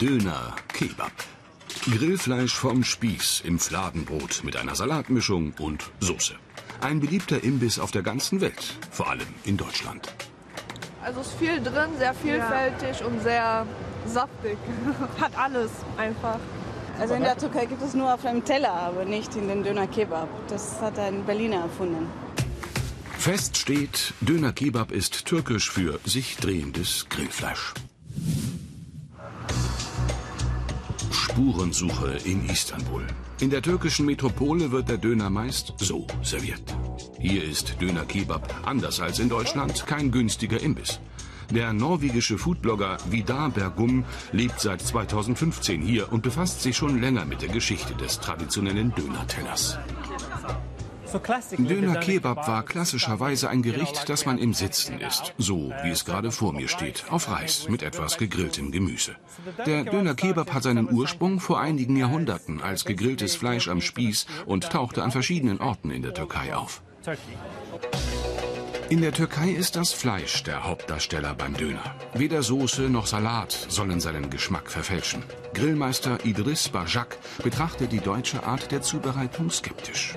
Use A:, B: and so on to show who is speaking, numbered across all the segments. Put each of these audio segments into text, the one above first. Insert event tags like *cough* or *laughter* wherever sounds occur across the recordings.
A: Döner Kebab. Grillfleisch vom Spieß im Fladenbrot mit einer Salatmischung und Soße. Ein beliebter Imbiss auf der ganzen Welt, vor allem in Deutschland.
B: Also ist viel drin, sehr vielfältig ja. und sehr saftig. *laughs* Hat alles einfach.
C: Also in der Türkei gibt es nur auf einem Teller, aber nicht in den Döner Kebab. Das hat ein Berliner erfunden.
A: Fest steht, Döner Kebab ist türkisch für sich drehendes Grillfleisch. Spurensuche in Istanbul. In der türkischen Metropole wird der Döner meist so serviert. Hier ist Döner Kebab, anders als in Deutschland, kein günstiger Imbiss. Der norwegische Foodblogger Vidar Bergum lebt seit 2015 hier und befasst sich schon länger mit der Geschichte des traditionellen Dönertellers. Döner Kebab war klassischerweise ein Gericht, das man im Sitzen isst, so wie es gerade vor mir steht, auf Reis mit etwas gegrilltem Gemüse. Der Döner Kebab hat seinen Ursprung vor einigen Jahrhunderten als gegrilltes Fleisch am Spieß und tauchte an verschiedenen Orten in der Türkei auf. In der Türkei ist das Fleisch der Hauptdarsteller beim Döner. Weder Soße noch Salat sollen seinen Geschmack verfälschen. Grillmeister Idris Bajak betrachtet die deutsche Art der Zubereitung skeptisch.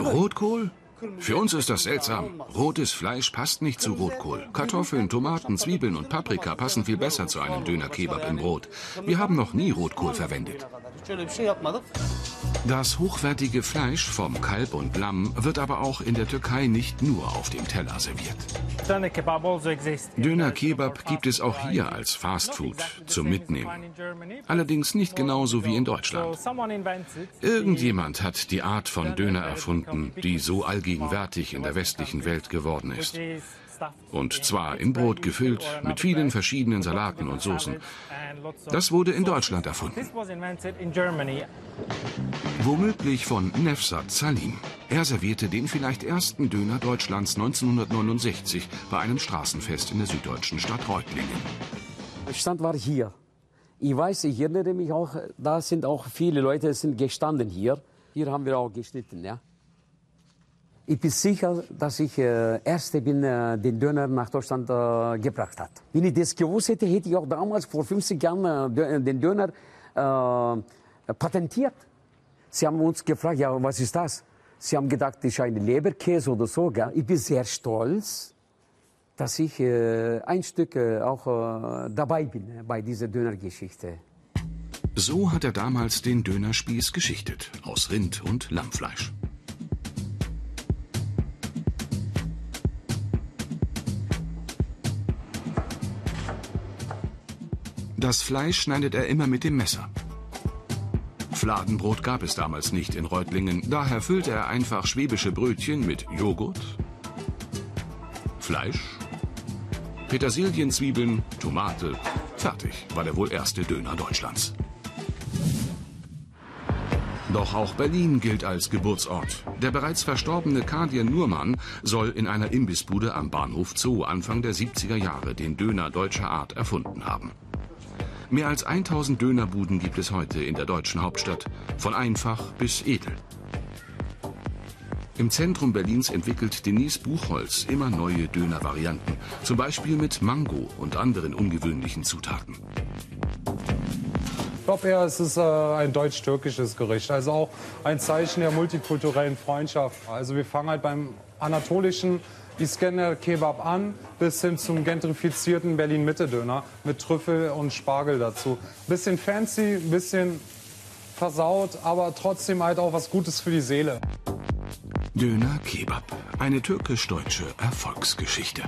A: Rotkohl? Für uns ist das seltsam. Rotes Fleisch passt nicht zu Rotkohl. Kartoffeln, Tomaten, Zwiebeln und Paprika passen viel besser zu einem Döner-Kebab im Brot. Wir haben noch nie Rotkohl verwendet. Das hochwertige Fleisch vom Kalb und Lamm wird aber auch in der Türkei nicht nur auf dem Teller serviert. Döner Kebab gibt es auch hier als Fastfood zum Mitnehmen. Allerdings nicht genauso wie in Deutschland. Irgendjemand hat die Art von Döner erfunden, die so allgegenwärtig in der westlichen Welt geworden ist. Und zwar in Brot gefüllt, mit vielen verschiedenen Salaten und Soßen. Das wurde in Deutschland erfunden. Womöglich von Nefsat Salim. Er servierte den vielleicht ersten Döner Deutschlands 1969 bei einem Straßenfest in der süddeutschen Stadt Reutlingen.
D: Der Stand war hier. Ich weiß, ich erinnere mich auch, da sind auch viele Leute sind gestanden hier. Hier haben wir auch geschnitten, ja. Ich bin sicher, dass ich äh, Erste bin, äh, den Döner nach Deutschland äh, gebracht hat. Wenn ich das gewusst hätte, hätte ich auch damals vor 50 Jahren äh, den Döner äh, patentiert. Sie haben uns gefragt, ja, was ist das? Sie haben gedacht, das ist ein Leberkäse oder so. Gell? Ich bin sehr stolz, dass ich äh, ein Stück auch dabei bin bei dieser Dönergeschichte.
A: So hat er damals den Dönerspieß geschichtet, aus Rind und Lammfleisch. Das Fleisch schneidet er immer mit dem Messer. Fladenbrot gab es damals nicht in Reutlingen, daher füllte er einfach schwäbische Brötchen mit Joghurt, Fleisch, Petersilien, Zwiebeln, Tomate. Fertig war der wohl erste Döner Deutschlands. Doch auch Berlin gilt als Geburtsort. Der bereits verstorbene Kadir Nurmann soll in einer Imbissbude am Bahnhof Zoo Anfang der 70er Jahre den Döner deutscher Art erfunden haben. Mehr als 1000 Dönerbuden gibt es heute in der deutschen Hauptstadt, von einfach bis edel. Im Zentrum Berlins entwickelt Denise Buchholz immer neue Dönervarianten, zum Beispiel mit Mango und anderen ungewöhnlichen Zutaten.
E: Ich glaube eher, es ist äh, ein deutsch-türkisches Gericht, also auch ein Zeichen der multikulturellen Freundschaft. Also wir fangen halt beim anatolischen Iskender Kebab an, bis hin zum gentrifizierten Berlin-Mitte-Döner mit Trüffel und Spargel dazu. Bisschen fancy, bisschen versaut, aber trotzdem halt auch was Gutes für die Seele.
A: Döner Kebab, eine türkisch-deutsche Erfolgsgeschichte.